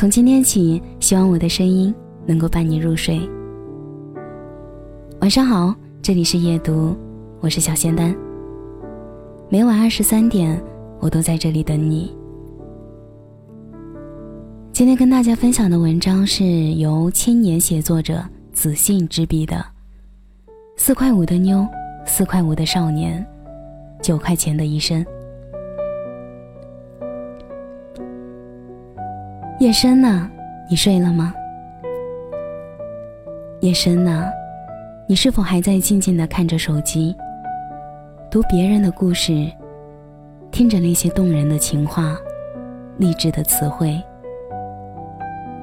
从今天起，希望我的声音能够伴你入睡。晚上好，这里是夜读，我是小仙丹。每晚二十三点，我都在这里等你。今天跟大家分享的文章是由青年写作者子信执笔的《四块五的妞，四块五的少年，九块钱的一生》。夜深了，你睡了吗？夜深了，你是否还在静静的看着手机，读别人的故事，听着那些动人的情话、励志的词汇？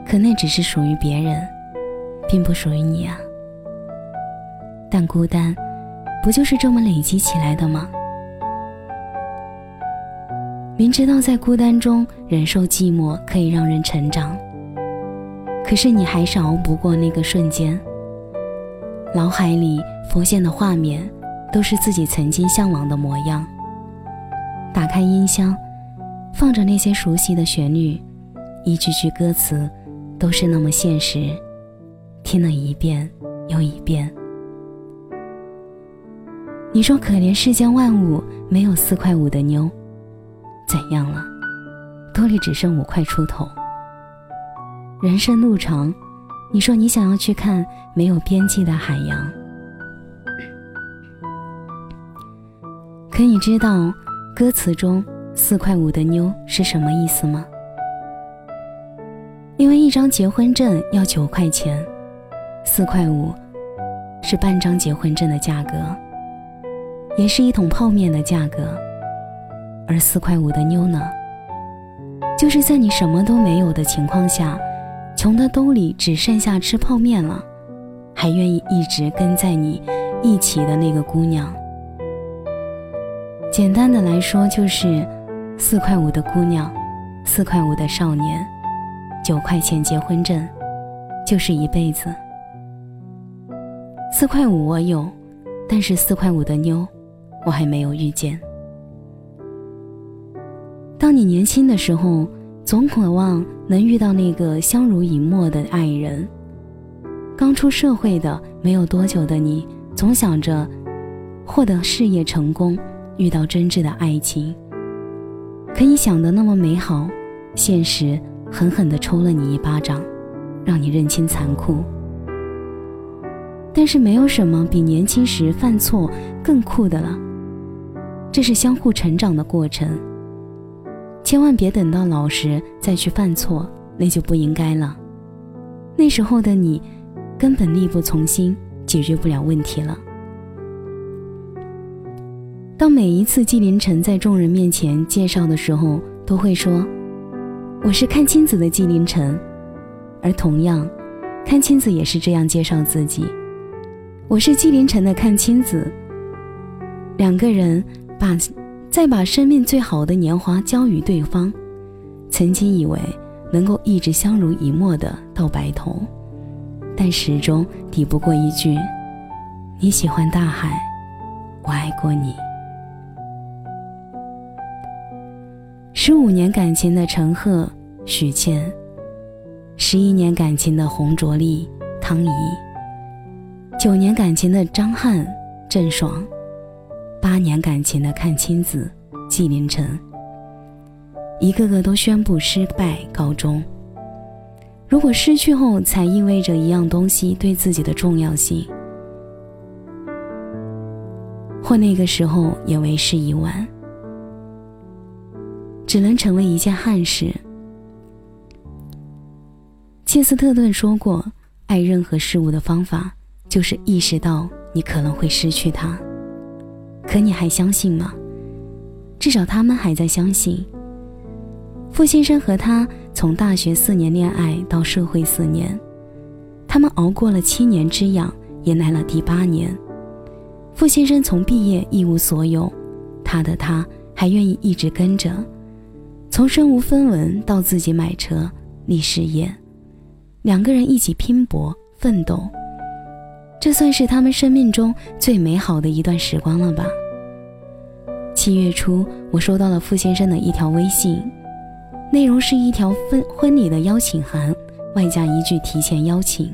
可那只是属于别人，并不属于你啊。但孤单，不就是这么累积起来的吗？明知道在孤单中忍受寂寞可以让人成长，可是你还是熬不过那个瞬间。脑海里浮现的画面，都是自己曾经向往的模样。打开音箱，放着那些熟悉的旋律，一句句歌词，都是那么现实。听了一遍又一遍。你说可怜世间万物，没有四块五的妞。怎样了？兜里只剩五块出头。人生路长，你说你想要去看没有边际的海洋，可你知道歌词中“四块五的妞”是什么意思吗？因为一张结婚证要九块钱，四块五是半张结婚证的价格，也是一桶泡面的价格。而四块五的妞呢，就是在你什么都没有的情况下，穷的兜里只剩下吃泡面了，还愿意一直跟在你一起的那个姑娘。简单的来说，就是四块五的姑娘，四块五的少年，九块钱结婚证，就是一辈子。四块五我有，但是四块五的妞，我还没有遇见。当你年轻的时候，总渴望能遇到那个相濡以沫的爱人。刚出社会的没有多久的你，总想着获得事业成功，遇到真挚的爱情。可你想的那么美好，现实狠狠地抽了你一巴掌，让你认清残酷。但是没有什么比年轻时犯错更酷的了，这是相互成长的过程。千万别等到老时再去犯错，那就不应该了。那时候的你，根本力不从心，解决不了问题了。当每一次纪凌尘在众人面前介绍的时候，都会说：“我是看清子的纪凌尘。”而同样，看清子也是这样介绍自己：“我是纪凌尘的看清子。”两个人把。再把生命最好的年华交予对方，曾经以为能够一直相濡以沫的到白头，但始终抵不过一句“你喜欢大海，我爱过你”。十五年感情的陈赫、许倩，十一年感情的洪卓立、汤怡，九年感情的张翰、郑爽。八年感情的看清子纪凌尘，一个个都宣布失败告终。如果失去后才意味着一样东西对自己的重要性，或那个时候也为时已晚，只能成为一件憾事。切斯特顿说过：“爱任何事物的方法，就是意识到你可能会失去它。”可你还相信吗？至少他们还在相信。傅先生和他从大学四年恋爱到社会四年，他们熬过了七年之痒，也来了第八年。傅先生从毕业一无所有，他的他还愿意一直跟着，从身无分文到自己买车立事业，两个人一起拼搏奋斗。这算是他们生命中最美好的一段时光了吧？七月初，我收到了傅先生的一条微信，内容是一条婚婚礼的邀请函，外加一句提前邀请。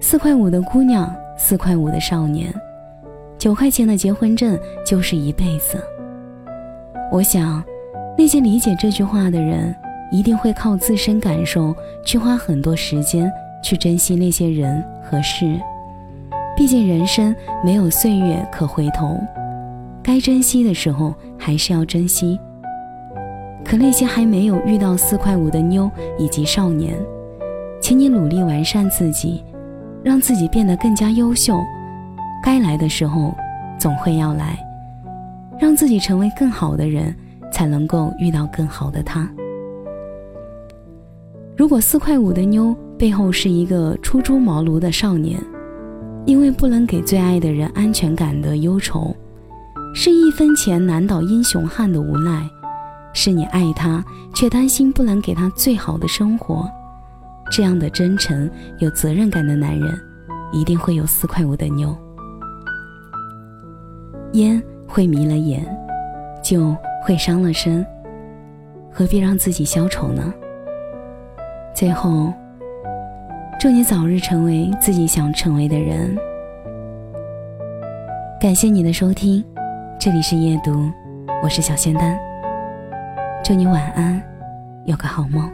四块五的姑娘，四块五的少年，九块钱的结婚证就是一辈子。我想，那些理解这句话的人，一定会靠自身感受去花很多时间去珍惜那些人和事。毕竟人生没有岁月可回头，该珍惜的时候还是要珍惜。可那些还没有遇到四块五的妞以及少年，请你努力完善自己，让自己变得更加优秀。该来的时候，总会要来。让自己成为更好的人，才能够遇到更好的他。如果四块五的妞背后是一个初出茅庐的少年，因为不能给最爱的人安全感的忧愁，是一分钱难倒英雄汉的无奈，是你爱他却担心不能给他最好的生活，这样的真诚有责任感的男人，一定会有四块五的妞。烟。会迷了眼，就会伤了身，何必让自己消愁呢？最后，祝你早日成为自己想成为的人。感谢你的收听，这里是夜读，我是小仙丹。祝你晚安，有个好梦。